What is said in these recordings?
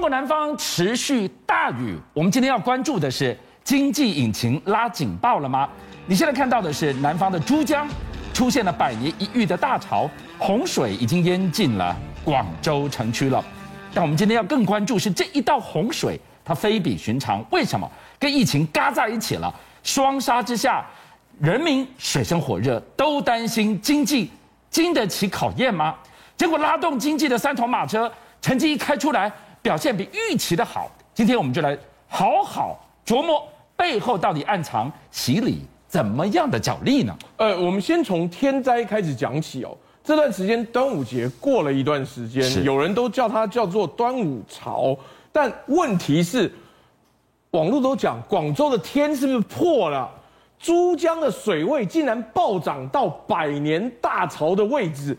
中国南方持续大雨，我们今天要关注的是经济引擎拉警报了吗？你现在看到的是南方的珠江出现了百年一遇的大潮，洪水已经淹进了广州城区了。但我们今天要更关注是这一道洪水，它非比寻常，为什么？跟疫情嘎在一起了，双杀之下，人民水深火热，都担心经济经得起考验吗？结果拉动经济的三头马车。成绩一开出来，表现比预期的好。今天我们就来好好琢磨背后到底暗藏洗礼怎么样的角力呢？呃，我们先从天灾开始讲起哦。这段时间端午节过了一段时间，有人都叫它叫做端午潮，但问题是，网络都讲广州的天是不是破了？珠江的水位竟然暴涨到百年大潮的位置，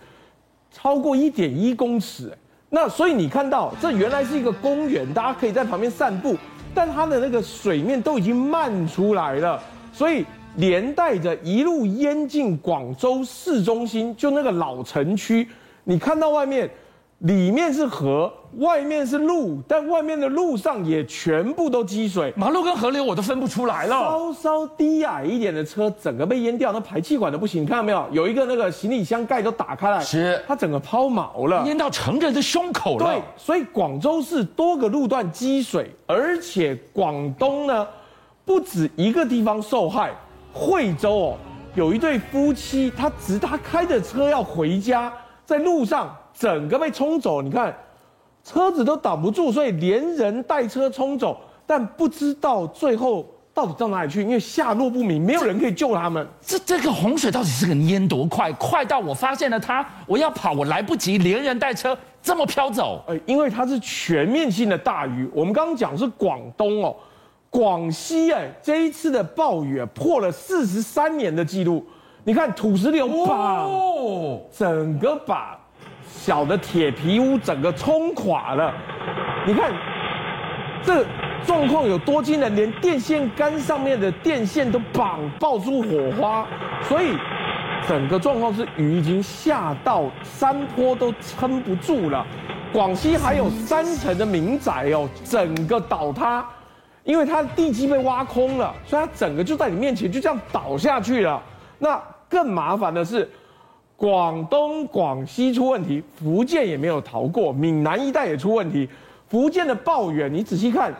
超过一点一公尺。那所以你看到，这原来是一个公园，大家可以在旁边散步，但它的那个水面都已经漫出来了，所以连带着一路淹进广州市中心，就那个老城区，你看到外面。里面是河，外面是路，但外面的路上也全部都积水，马路跟河流我都分不出来了。稍稍低矮一点的车，整个被淹掉，那排气管都不行，你看到没有？有一个那个行李箱盖都打开来，是它整个抛锚了，淹到成人的胸口了。对，所以广州市多个路段积水，而且广东呢，不止一个地方受害，惠州哦，有一对夫妻，他直他开着车要回家，在路上。整个被冲走，你看，车子都挡不住，所以连人带车冲走，但不知道最后到底到哪里去，因为下落不明，没有人可以救他们。这这个洪水到底是个淹多快？快到我发现了它，我要跑我来不及，连人带车这么飘走。呃，因为它是全面性的大雨，我们刚刚讲是广东哦，广西哎，这一次的暴雨破了四十三年的记录。你看土石流，把整个把。小的铁皮屋整个冲垮了，你看这状况有多惊人，连电线杆上面的电线都绑爆出火花，所以整个状况是雨已经下到山坡都撑不住了。广西还有三层的民宅哦，整个倒塌，因为它的地基被挖空了，所以它整个就在你面前就这样倒下去了。那更麻烦的是。广东、广西出问题，福建也没有逃过，闽南一带也出问题。福建的暴雨，你仔细看，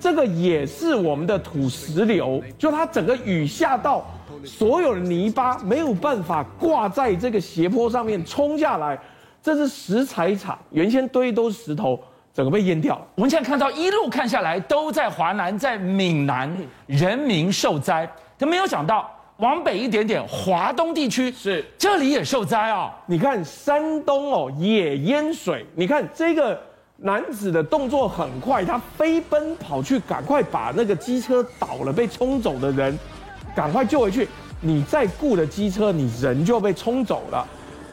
这个也是我们的土石流，就它整个雨下到所有的泥巴没有办法挂在这个斜坡上面冲下来，这是石材厂，原先堆都是石头，整个被淹掉了。我们现在看到一路看下来，都在华南，在闽南，人民受灾，都没有想到。往北一点点，华东地区是这里也受灾啊！你看山东哦也淹水，你看这个男子的动作很快，他飞奔跑去赶快把那个机车倒了被冲走的人赶快救回去。你再雇的机车，你人就被冲走了。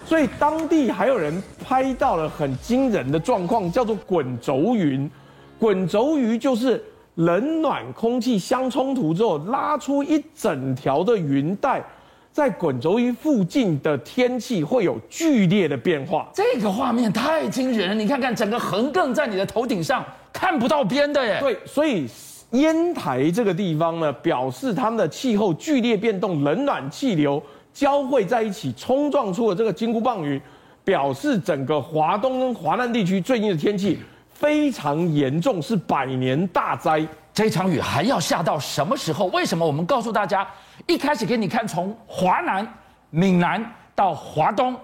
所以当地还有人拍到了很惊人的状况，叫做滚轴云。滚轴云就是。冷暖空气相冲突之后，拉出一整条的云带，在滚轴云附近的天气会有剧烈的变化。这个画面太惊人了，你看看整个横亘在你的头顶上，看不到边的耶。对，所以烟台这个地方呢，表示他们的气候剧烈变动，冷暖气流交汇在一起，冲撞出了这个金箍棒云，表示整个华东跟华南地区最近的天气。非常严重，是百年大灾。这场雨还要下到什么时候？为什么我们告诉大家，一开始给你看从华南、闽南到华东，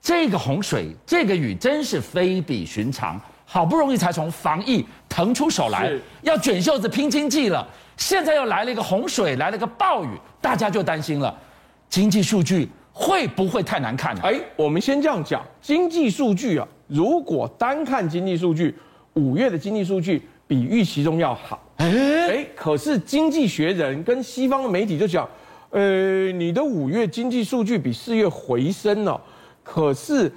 这个洪水、这个雨真是非比寻常。好不容易才从防疫腾出手来，要卷袖子拼经济了，现在又来了一个洪水，来了个暴雨，大家就担心了，经济数据会不会太难看呢？哎，我们先这样讲，经济数据啊。如果单看经济数据，五月的经济数据比预期中要好。哎，可是《经济学人》跟西方的媒体就讲，呃，你的五月经济数据比四月回升了，可是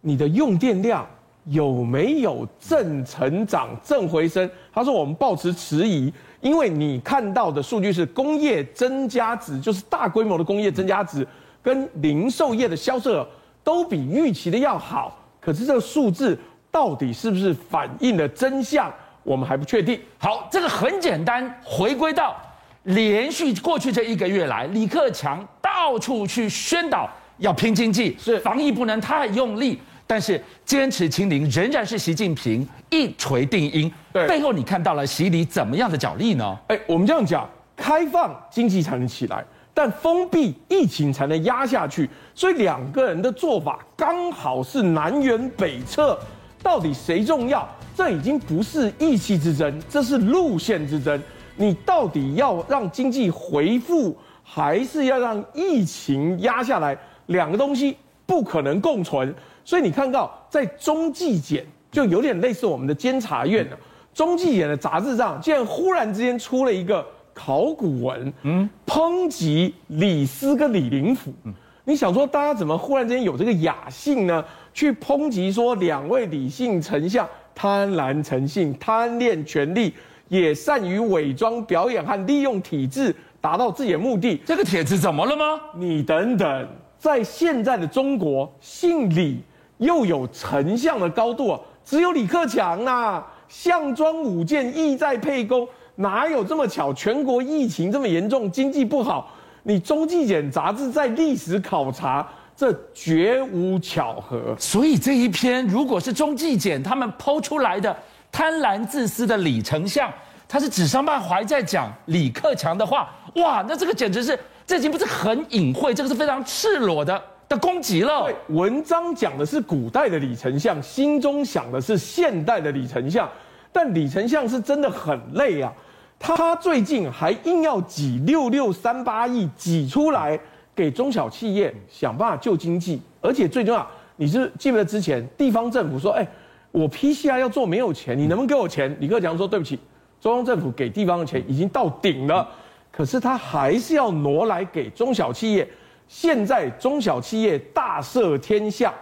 你的用电量有没有正成长、正回升？他说我们抱持迟疑，因为你看到的数据是工业增加值，就是大规模的工业增加值，跟零售业的销售额都比预期的要好。可是这个数字到底是不是反映了真相，我们还不确定。好，这个很简单，回归到连续过去这一个月来，李克强到处去宣导要拼经济，是防疫不能太用力，但是坚持清零仍然是习近平一锤定音。对，背后你看到了习李怎么样的脚力呢？哎，我们这样讲，开放经济才能起来。但封闭疫情才能压下去，所以两个人的做法刚好是南辕北辙，到底谁重要？这已经不是意气之争，这是路线之争。你到底要让经济恢复，还是要让疫情压下来？两个东西不可能共存。所以你看到在中纪检就有点类似我们的监察院了，中纪检的杂志上竟然忽然之间出了一个。考古文，嗯，抨击李斯跟李林甫，嗯，你想说大家怎么忽然之间有这个雅兴呢？去抨击说两位李姓丞相贪婪成性、贪恋权力，也善于伪装表演和利用体制达到自己的目的。这个帖子怎么了吗？你等等，在现在的中国，姓李又有丞相的高度啊，只有李克强呐、啊，项庄舞剑，意在沛公。哪有这么巧？全国疫情这么严重，经济不好，你中纪检杂志在历史考察，这绝无巧合。所以这一篇如果是中纪检他们剖出来的贪婪自私的李丞相，他是指桑骂槐在讲李克强的话，哇，那这个简直是，这已经不是很隐晦，这个是非常赤裸的的攻击了。对，文章讲的是古代的李丞相，心中想的是现代的李丞相。但李丞相是真的很累啊，他最近还硬要挤六六三八亿挤出来给中小企业想办法救经济，而且最重要，你是记不记得之前地方政府说，哎，我 PCR 要做没有钱，你能不能给我钱？李克强说对不起，中央政府给地方的钱已经到顶了，可是他还是要挪来给中小企业。现在中小企业大赦天下，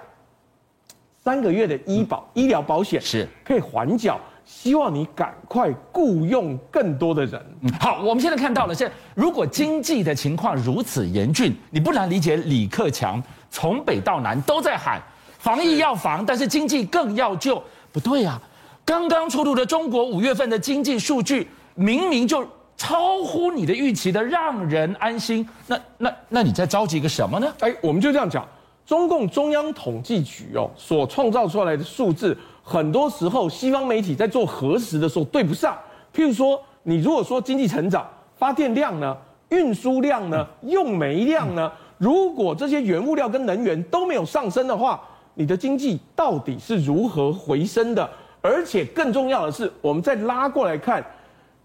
三个月的医保、嗯、医疗保险是可以缓缴。希望你赶快雇佣更多的人。嗯，好，我们现在看到了，是如果经济的情况如此严峻，你不难理解李克强从北到南都在喊防疫要防，但是经济更要救。不对呀，刚刚出炉的中国五月份的经济数据明明就超乎你的预期的，让人安心。那那那你在着急个什么呢？哎，我们就这样讲，中共中央统计局哦所创造出来的数字。很多时候，西方媒体在做核实的时候对不上。譬如说，你如果说经济成长、发电量呢、运输量呢、用煤量呢，如果这些原物料跟能源都没有上升的话，你的经济到底是如何回升的？而且更重要的是，我们再拉过来看，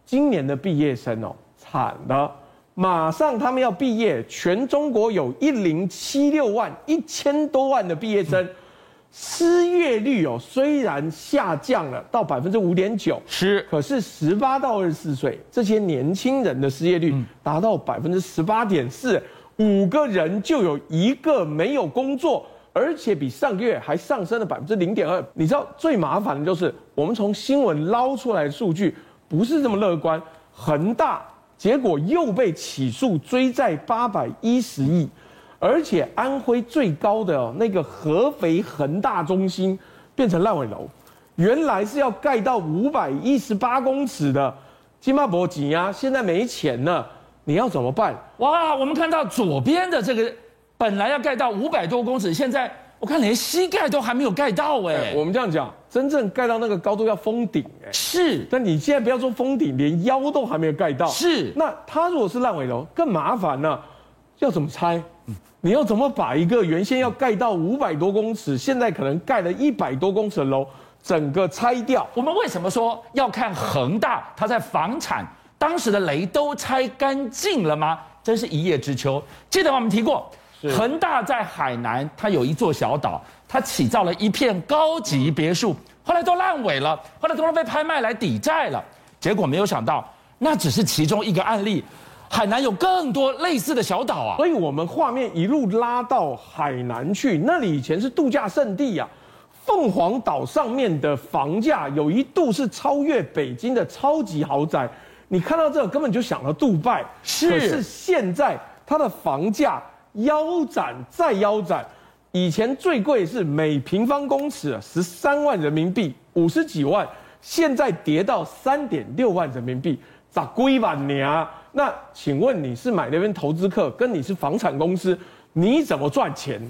今年的毕业生哦，惨了，马上他们要毕业，全中国有一零七六万一千多万的毕业生。失业率哦，虽然下降了到百分之五点九，是，可是十八到二十四岁这些年轻人的失业率达到百分之十八点四，五个人就有一个没有工作，而且比上个月还上升了百分之零点二。你知道最麻烦的就是我们从新闻捞出来的数据不是这么乐观，恒大结果又被起诉追债八百一十亿。而且安徽最高的那个合肥恒大中心变成烂尾楼，原来是要盖到五百一十八公尺的，金马博吉啊，现在没钱了，你要怎么办？哇，我们看到左边的这个本来要盖到五百多公尺，现在我看连膝盖都还没有盖到哎、欸。我们这样讲，真正盖到那个高度要封顶哎。是，但你现在不要说封顶，连腰都还没有盖到。是，那它如果是烂尾楼更麻烦呢，要怎么拆？你要怎么把一个原先要盖到五百多公尺，现在可能盖了一百多公尺的楼，整个拆掉？我们为什么说要看恒大？它在房产当时的雷都拆干净了吗？真是一叶知秋。记得我们提过，恒大在海南，它有一座小岛，它起造了一片高级别墅，后来都烂尾了，后来都被拍卖来抵债了。结果没有想到，那只是其中一个案例。海南有更多类似的小岛啊，所以我们画面一路拉到海南去，那里以前是度假胜地啊。凤凰岛上面的房价有一度是超越北京的超级豪宅，你看到这个根本就想到杜拜。是，可是现在它的房价腰斩再腰斩，以前最贵是每平方公尺十三万人民币，五十几万，现在跌到三点六万人民币，咋贵吧你啊？那请问你是买那边投资客，跟你是房产公司，你怎么赚钱？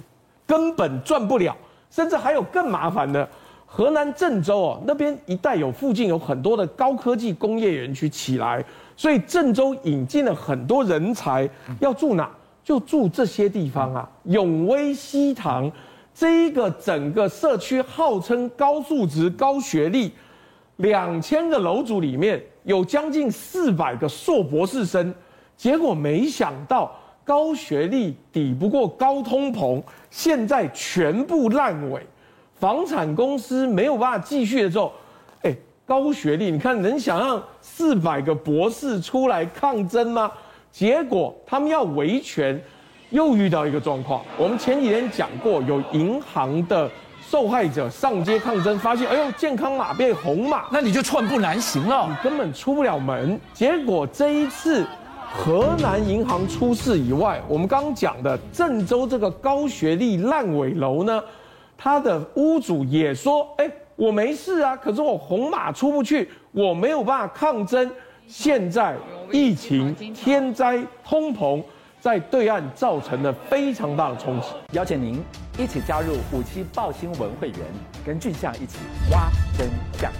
根本赚不了，甚至还有更麻烦的，河南郑州哦，那边一带有附近有很多的高科技工业园区起来，所以郑州引进了很多人才，要住哪？就住这些地方啊。永威西塘这一个整个社区号称高素质、高学历，两千个楼主里面有将近四百个硕博士生，结果没想到。高学历抵不过高通膨，现在全部烂尾，房产公司没有办法继续的时候，哎，高学历，你看能想象四百个博士出来抗争吗？结果他们要维权，又遇到一个状况。我们前几天讲过，有银行的受害者上街抗争，发现哎呦，健康码变红码，那你就寸步难行了，你根本出不了门。结果这一次。河南银行出事以外，我们刚刚讲的郑州这个高学历烂尾楼呢，他的屋主也说：“哎，我没事啊，可是我红码出不去，我没有办法抗争。现在疫情、天灾、通膨，在对岸造成了非常大的冲击。邀请您一起加入五七报新闻会员，跟俊相一起挖真相。